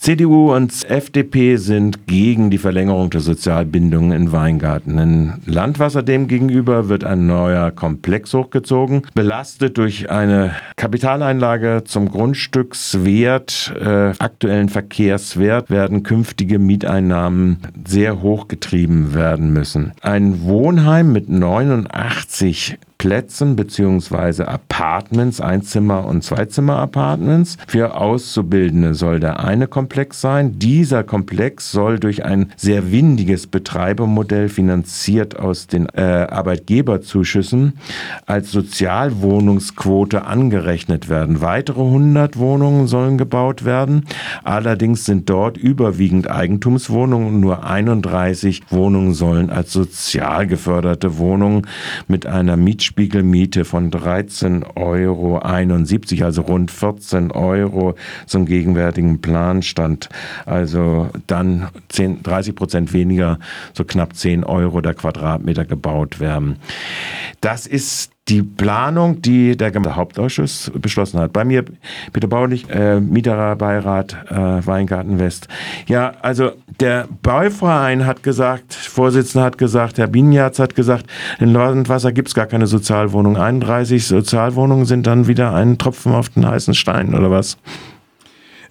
CDU und FDP sind gegen die Verlängerung der Sozialbindungen in Weingarten. In Landwasser demgegenüber wird ein neuer Komplex hochgezogen, belastet durch eine Kapitaleinlage zum Grundstückswert, äh, aktuellen Verkehrswert, werden künftige Mieteinnahmen sehr hoch getrieben werden müssen. Ein Wohnheim mit 89 Plätzen beziehungsweise Apartments, Einzimmer- und Zweizimmer-Apartments. Für Auszubildende soll der eine Komplex sein. Dieser Komplex soll durch ein sehr windiges Betreibermodell finanziert aus den äh, Arbeitgeberzuschüssen als Sozialwohnungsquote angerechnet werden. Weitere 100 Wohnungen sollen gebaut werden. Allerdings sind dort überwiegend Eigentumswohnungen und nur 31 Wohnungen sollen als sozial geförderte Wohnungen mit einer Mietspiel Mietspiegelmiete von 13,71 Euro, also rund 14 Euro zum gegenwärtigen Planstand. Also dann 10, 30 Prozent weniger, so knapp 10 Euro der Quadratmeter gebaut werden. Das ist die Planung, die der Hauptausschuss beschlossen hat. Bei mir, Peter Baulich, äh, Mieterbeirat äh, Weingarten West. Ja, also der Bauverein hat gesagt, Vorsitzender hat gesagt, Herr Binjatz hat gesagt, in Landwasser gibt es gar keine Sozialwohnung. 31 Sozialwohnungen sind dann wieder ein Tropfen auf den heißen Stein, oder was?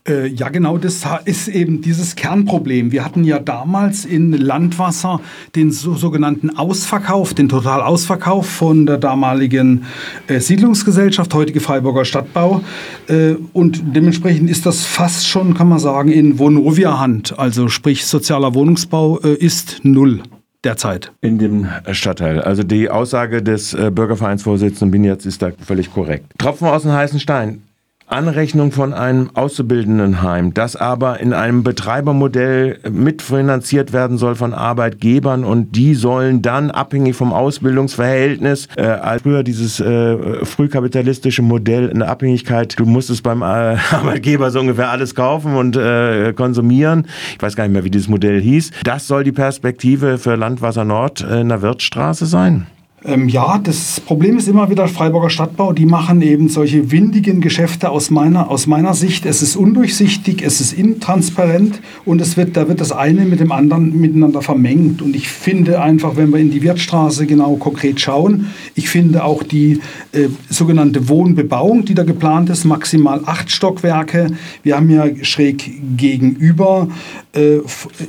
Äh, ja, genau, das ist eben dieses Kernproblem. Wir hatten ja damals in Landwasser den so, sogenannten Ausverkauf, den Totalausverkauf von der damaligen äh, Siedlungsgesellschaft, heutige Freiburger Stadtbau. Äh, und dementsprechend ist das fast schon, kann man sagen, in Vonovia-Hand. Also sprich, sozialer Wohnungsbau äh, ist null derzeit. In dem Stadtteil. Also die Aussage des äh, Bürgervereinsvorsitzenden Binetz ist da völlig korrekt. Tropfen aus dem heißen Stein. Anrechnung von einem Auszubildendenheim, das aber in einem Betreibermodell mitfinanziert werden soll von Arbeitgebern und die sollen dann abhängig vom Ausbildungsverhältnis, äh, als früher dieses äh, frühkapitalistische Modell in Abhängigkeit, du musstest beim äh, Arbeitgeber so ungefähr alles kaufen und äh, konsumieren. Ich weiß gar nicht mehr, wie dieses Modell hieß. Das soll die Perspektive für Landwasser Nord in der Wirtstraße sein. Ähm, ja, das Problem ist immer wieder Freiburger Stadtbau. Die machen eben solche windigen Geschäfte aus meiner, aus meiner Sicht. Es ist undurchsichtig, es ist intransparent und es wird, da wird das eine mit dem anderen miteinander vermengt. Und ich finde einfach, wenn wir in die Wirtstraße genau konkret schauen, ich finde auch die äh, sogenannte Wohnbebauung, die da geplant ist, maximal acht Stockwerke. Wir haben ja schräg gegenüber, äh,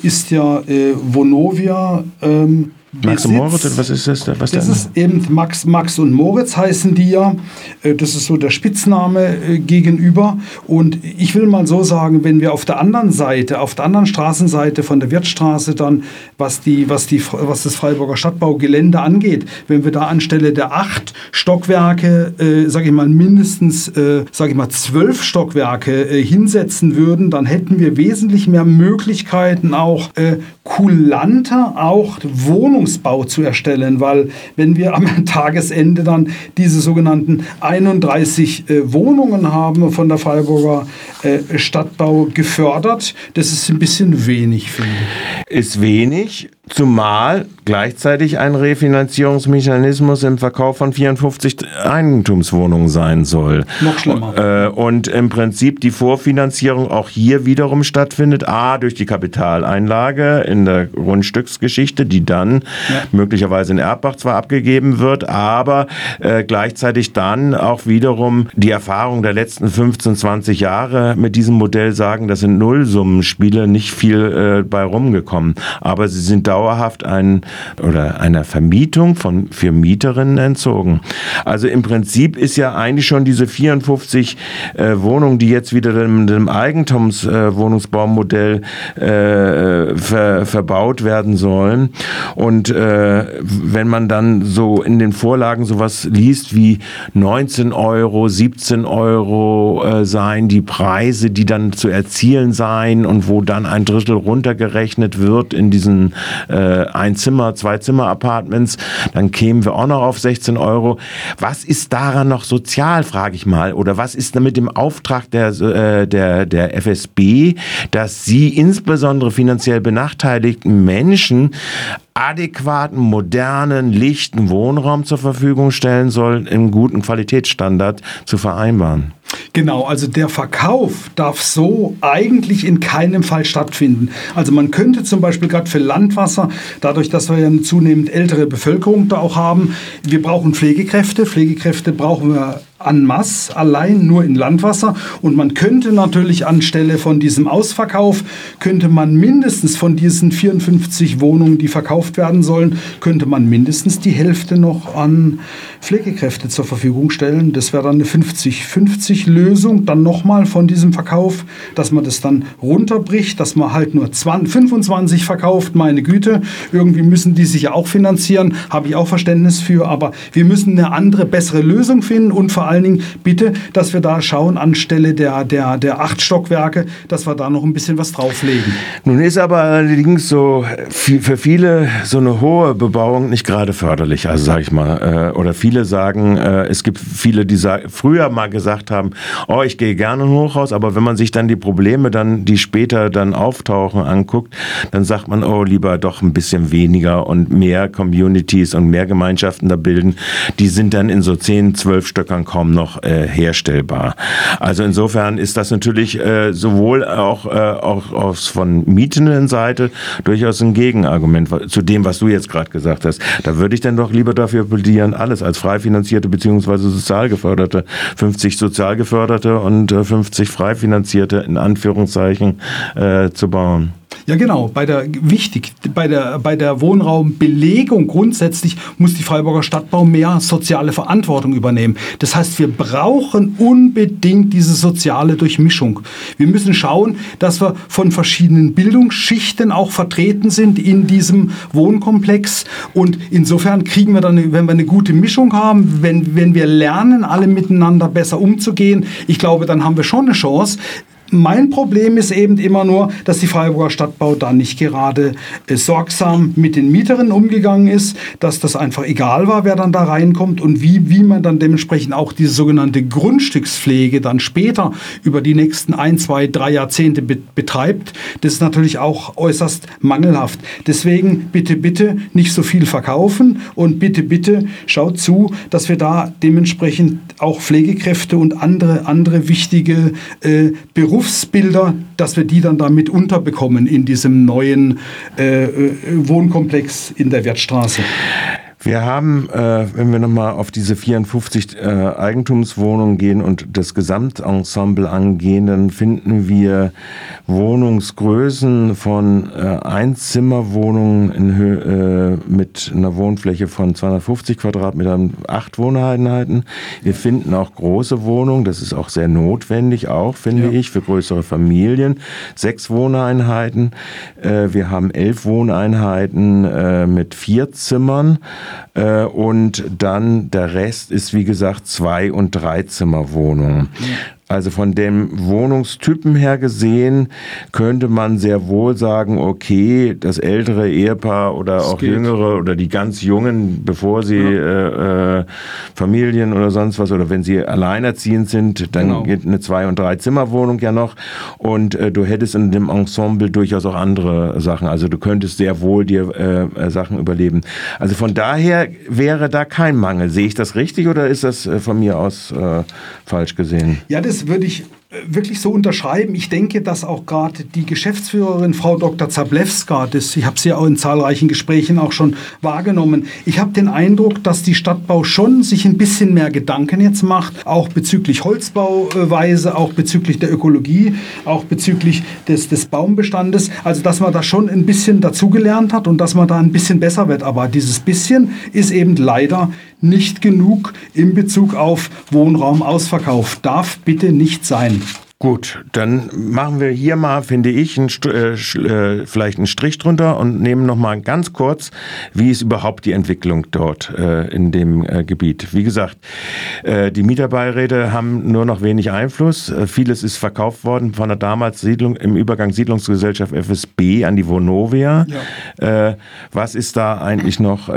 ist ja äh, Vonovia. Ähm, Max und Moritz, oder was ist das? Was das ist eben Max, Max und Moritz heißen die ja. Äh, das ist so der Spitzname äh, gegenüber. Und ich will mal so sagen, wenn wir auf der anderen Seite, auf der anderen Straßenseite von der Wirtstraße dann, was, die, was, die, was das Freiburger Stadtbaugelände angeht, wenn wir da anstelle der acht Stockwerke, äh, sage ich mal, mindestens, äh, sage ich mal, zwölf Stockwerke äh, hinsetzen würden, dann hätten wir wesentlich mehr Möglichkeiten, auch äh, kulanter, auch Wohnungsbau zu erstellen, weil wenn wir am Tagesende dann diese sogenannten 31 äh, Wohnungen haben von der Freiburger äh, Stadtbau gefördert, das ist ein bisschen wenig, finde ich. Ist wenig, Zumal gleichzeitig ein Refinanzierungsmechanismus im Verkauf von 54 Eigentumswohnungen sein soll. Noch schlimmer. Äh, und im Prinzip die Vorfinanzierung auch hier wiederum stattfindet. A, durch die Kapitaleinlage in der Grundstücksgeschichte, die dann ja. möglicherweise in Erbbach zwar abgegeben wird, aber äh, gleichzeitig dann auch wiederum die Erfahrung der letzten 15, 20 Jahre mit diesem Modell sagen, das sind Nullsummenspiele, nicht viel äh, bei rumgekommen. Aber sie sind da dauerhaft ein, oder einer Vermietung von, für Mieterinnen entzogen. Also im Prinzip ist ja eigentlich schon diese 54 äh, Wohnungen, die jetzt wieder dem, dem Eigentumswohnungsbaumodell äh, äh, ver, verbaut werden sollen. Und äh, wenn man dann so in den Vorlagen sowas liest wie 19 Euro, 17 Euro äh, seien die Preise, die dann zu erzielen seien und wo dann ein Drittel runtergerechnet wird in diesen äh, Ein-Zimmer-, Zwei-Zimmer-Apartments, dann kämen wir auch noch auf 16 Euro. Was ist daran noch sozial, frage ich mal? Oder was ist mit dem Auftrag der, äh, der, der FSB, dass sie insbesondere finanziell benachteiligten Menschen adäquaten, modernen, lichten Wohnraum zur Verfügung stellen soll, im guten Qualitätsstandard zu vereinbaren. Genau, also der Verkauf darf so eigentlich in keinem Fall stattfinden. Also man könnte zum Beispiel gerade für Landwasser, dadurch, dass wir ja eine zunehmend ältere Bevölkerung da auch haben, wir brauchen Pflegekräfte. Pflegekräfte brauchen wir en masse, allein nur in Landwasser. Und man könnte natürlich anstelle von diesem Ausverkauf, könnte man mindestens von diesen 54 Wohnungen, die verkauft werden sollen, könnte man mindestens die Hälfte noch an Pflegekräfte zur Verfügung stellen. Das wäre dann eine 50-50-Lösung, dann nochmal von diesem Verkauf, dass man das dann runterbricht, dass man halt nur 20, 25 verkauft, meine Güte. Irgendwie müssen die sich ja auch finanzieren, habe ich auch Verständnis für, aber wir müssen eine andere, bessere Lösung finden und vor allen Dingen bitte, dass wir da schauen, anstelle der, der, der acht Stockwerke, dass wir da noch ein bisschen was drauflegen. Nun ist aber allerdings so für viele so eine hohe Bebauung nicht gerade förderlich, also sage ich mal. Äh, oder viele sagen, äh, es gibt viele, die früher mal gesagt haben, oh, ich gehe gerne in Hochhaus, aber wenn man sich dann die Probleme dann, die später dann auftauchen, anguckt, dann sagt man, oh, lieber doch ein bisschen weniger und mehr Communities und mehr Gemeinschaften da bilden. Die sind dann in so 10, 12 Stöckern kaum kaum noch äh, herstellbar. Also insofern ist das natürlich äh, sowohl auch, äh, auch aus von mietenden Seite durchaus ein Gegenargument zu dem, was du jetzt gerade gesagt hast. Da würde ich dann doch lieber dafür plädieren, alles als frei finanzierte bzw. sozial geförderte, 50 sozial geförderte und 50 äh, frei finanzierte in Anführungszeichen äh, zu bauen. Ja, genau. Bei der, wichtig, bei der, bei der Wohnraumbelegung grundsätzlich muss die Freiburger Stadtbau mehr soziale Verantwortung übernehmen. Das heißt, wir brauchen unbedingt diese soziale Durchmischung. Wir müssen schauen, dass wir von verschiedenen Bildungsschichten auch vertreten sind in diesem Wohnkomplex. Und insofern kriegen wir dann, wenn wir eine gute Mischung haben, wenn, wenn wir lernen, alle miteinander besser umzugehen, ich glaube, dann haben wir schon eine Chance. Mein Problem ist eben immer nur, dass die Freiburger Stadtbau da nicht gerade äh, sorgsam mit den Mieterinnen umgegangen ist, dass das einfach egal war, wer dann da reinkommt und wie, wie man dann dementsprechend auch diese sogenannte Grundstückspflege dann später über die nächsten ein, zwei, drei Jahrzehnte be betreibt. Das ist natürlich auch äußerst mangelhaft. Deswegen bitte, bitte nicht so viel verkaufen und bitte, bitte schaut zu, dass wir da dementsprechend auch Pflegekräfte und andere, andere wichtige äh, Berufe Berufsbilder, dass wir die dann damit unterbekommen in diesem neuen äh, äh Wohnkomplex in der Wertstraße. Wir haben, äh, wenn wir nochmal auf diese 54 äh, Eigentumswohnungen gehen und das Gesamtensemble angehen, dann finden wir Wohnungsgrößen von äh, Einzimmerwohnungen in Höhe, äh, mit einer Wohnfläche von 250 Quadratmetern, acht Wohneinheiten. Wir finden auch große Wohnungen, das ist auch sehr notwendig, auch finde ja. ich, für größere Familien. Sechs Wohneinheiten. Äh, wir haben elf Wohneinheiten äh, mit vier Zimmern. Äh, und dann der Rest ist, wie gesagt, Zwei- und Dreizimmerwohnungen. Also von dem Wohnungstypen her gesehen könnte man sehr wohl sagen, okay, das ältere Ehepaar oder das auch geht. jüngere oder die ganz jungen, bevor sie ja. äh, äh, Familien oder sonst was oder wenn sie alleinerziehend sind, dann genau. geht eine Zwei- und Drei-Zimmer-Wohnung ja noch und äh, du hättest in dem Ensemble durchaus auch andere Sachen. Also du könntest sehr wohl dir äh, äh Sachen überleben. Also von daher wäre da kein Mangel. Sehe ich das richtig oder ist das äh, von mir aus äh, falsch gesehen? Ja, das würde ich wirklich so unterschreiben. Ich denke, dass auch gerade die Geschäftsführerin Frau Dr. Zablewska, das, ich habe sie auch in zahlreichen Gesprächen auch schon wahrgenommen, ich habe den Eindruck, dass die Stadtbau schon sich ein bisschen mehr Gedanken jetzt macht, auch bezüglich Holzbauweise, auch bezüglich der Ökologie, auch bezüglich des, des Baumbestandes. Also, dass man da schon ein bisschen dazugelernt hat und dass man da ein bisschen besser wird. Aber dieses bisschen ist eben leider nicht genug in Bezug auf Wohnraumausverkauf. Darf bitte nicht sein. Gut, dann machen wir hier mal, finde ich, einen, äh, äh, vielleicht einen Strich drunter und nehmen noch mal ganz kurz, wie ist überhaupt die Entwicklung dort äh, in dem äh, Gebiet. Wie gesagt, äh, die Mieterbeiräte haben nur noch wenig Einfluss. Äh, vieles ist verkauft worden von der damals Siedlung im Übergang Siedlungsgesellschaft FSB an die Vonovia. Ja. was ist da eigentlich noch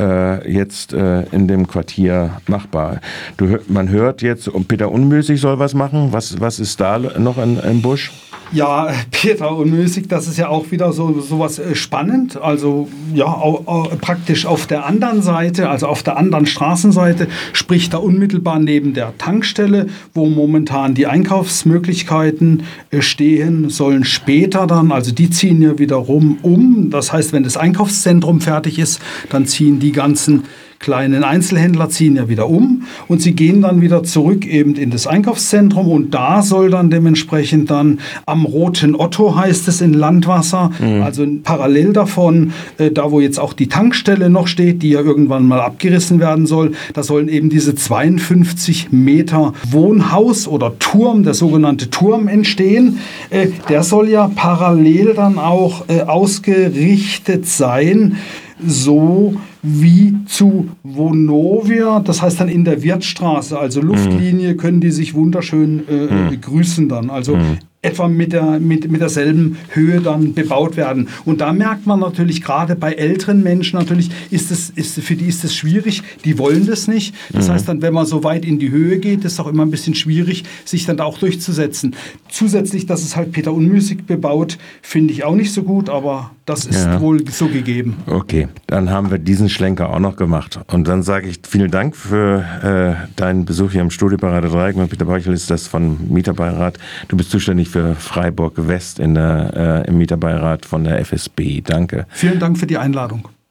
jetzt in dem Quartier machbar? Du, man hört jetzt, Peter Unmüßig soll was machen. Was, was ist da noch? Noch in, im Busch? Ja, Peter Unmüßig, das ist ja auch wieder so sowas äh, spannend. Also ja, au, au, praktisch auf der anderen Seite, also auf der anderen Straßenseite, sprich da unmittelbar neben der Tankstelle, wo momentan die Einkaufsmöglichkeiten äh, stehen, sollen später dann, also die ziehen ja wiederum um. Das heißt, wenn das Einkaufszentrum fertig ist, dann ziehen die ganzen kleinen Einzelhändler ziehen ja wieder um und sie gehen dann wieder zurück eben in das Einkaufszentrum und da soll dann dementsprechend dann am Roten Otto heißt es in Landwasser, mhm. also parallel davon, äh, da wo jetzt auch die Tankstelle noch steht, die ja irgendwann mal abgerissen werden soll, da sollen eben diese 52 Meter Wohnhaus oder Turm, der sogenannte Turm entstehen. Äh, der soll ja parallel dann auch äh, ausgerichtet sein, so wie zu Vonovia, das heißt dann in der Wirtstraße, also Luftlinie, können die sich wunderschön äh, mhm. begrüßen dann. Also mhm etwa mit, der, mit, mit derselben Höhe dann bebaut werden. Und da merkt man natürlich gerade bei älteren Menschen natürlich, ist es, ist, für die ist es schwierig, die wollen das nicht. Das mhm. heißt dann, wenn man so weit in die Höhe geht, ist es auch immer ein bisschen schwierig, sich dann da auch durchzusetzen. Zusätzlich, dass es halt Peter Unmüßig bebaut, finde ich auch nicht so gut, aber das ist ja. wohl so gegeben. Okay, dann haben wir diesen Schlenker auch noch gemacht. Und dann sage ich vielen Dank für äh, deinen Besuch hier im Studio Parade Dreieck. Peter Beuchel ist das von Mieterbeirat. Du bist zuständig für Freiburg West in der, äh, im Mieterbeirat von der FSB. Danke. Vielen Dank für die Einladung.